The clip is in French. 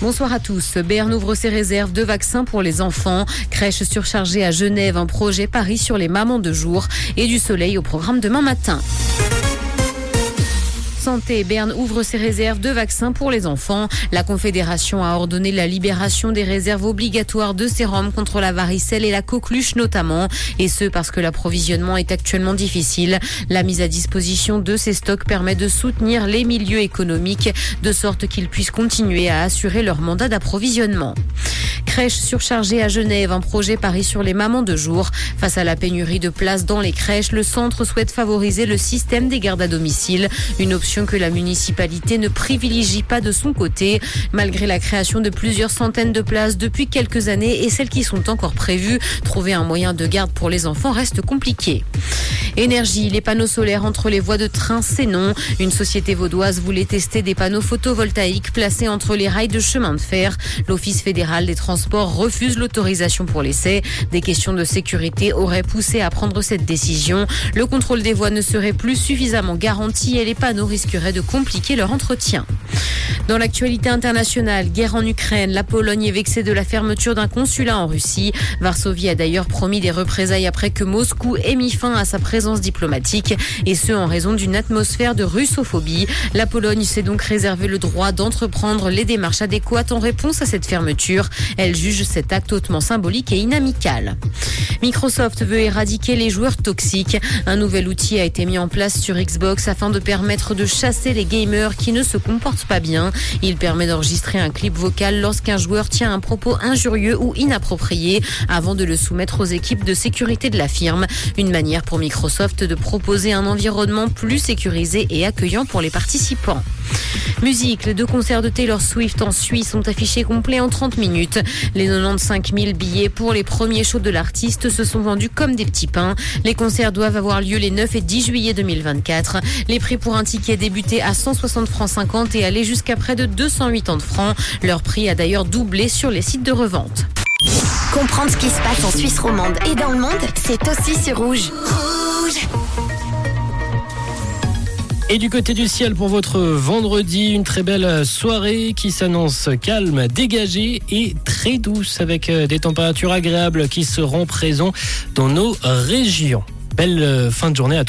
Bonsoir à tous. Berne ouvre ses réserves de vaccins pour les enfants. Crèche surchargée à Genève, un projet Paris sur les mamans de jour et du soleil au programme demain matin. Santé, Berne ouvre ses réserves de vaccins pour les enfants. La Confédération a ordonné la libération des réserves obligatoires de sérum contre la varicelle et la coqueluche notamment. Et ce parce que l'approvisionnement est actuellement difficile. La mise à disposition de ces stocks permet de soutenir les milieux économiques de sorte qu'ils puissent continuer à assurer leur mandat d'approvisionnement. Crèche surchargée à Genève, un projet Paris sur les mamans de jour. Face à la pénurie de places dans les crèches, le centre souhaite favoriser le système des gardes à domicile, une option que la municipalité ne privilégie pas de son côté, malgré la création de plusieurs centaines de places depuis quelques années et celles qui sont encore prévues. Trouver un moyen de garde pour les enfants reste compliqué. Énergie, les panneaux solaires entre les voies de train, c'est non. Une société vaudoise voulait tester des panneaux photovoltaïques placés entre les rails de chemin de fer. L'Office fédéral des transports refuse l'autorisation pour l'essai. Des questions de sécurité auraient poussé à prendre cette décision. Le contrôle des voies ne serait plus suffisamment garanti et les panneaux risqueraient de compliquer leur entretien. Dans l'actualité internationale, guerre en Ukraine, la Pologne est vexée de la fermeture d'un consulat en Russie. Varsovie a d'ailleurs promis des représailles après que Moscou ait mis fin à sa présence diplomatique, et ce en raison d'une atmosphère de russophobie. La Pologne s'est donc réservé le droit d'entreprendre les démarches adéquates en réponse à cette fermeture. Elle juge cet acte hautement symbolique et inamical. Microsoft veut éradiquer les joueurs toxiques. Un nouvel outil a été mis en place sur Xbox afin de permettre de chasser les gamers qui ne se comportent pas bien. Il permet d'enregistrer un clip vocal lorsqu'un joueur tient un propos injurieux ou inapproprié avant de le soumettre aux équipes de sécurité de la firme. Une manière pour Microsoft de proposer un environnement plus sécurisé et accueillant pour les participants. Musique, les deux concerts de Taylor Swift en Suisse sont affichés complets en 30 minutes. Les 95 000 billets pour les premiers shows de l'artiste se sont vendus comme des petits pains. Les concerts doivent avoir lieu les 9 et 10 juillet 2024. Les prix pour un ticket débuté à 160 francs 50 et allaient jusqu'à près de 280 francs. Leur prix a d'ailleurs doublé sur les sites de revente. Comprendre ce qui se passe en Suisse romande et dans le monde, c'est aussi sur Rouge. Rouge Et du côté du ciel pour votre vendredi, une très belle soirée qui s'annonce calme, dégagée et très douce avec euh, des températures agréables qui seront présentes dans nos régions. Belle euh, fin de journée à tous.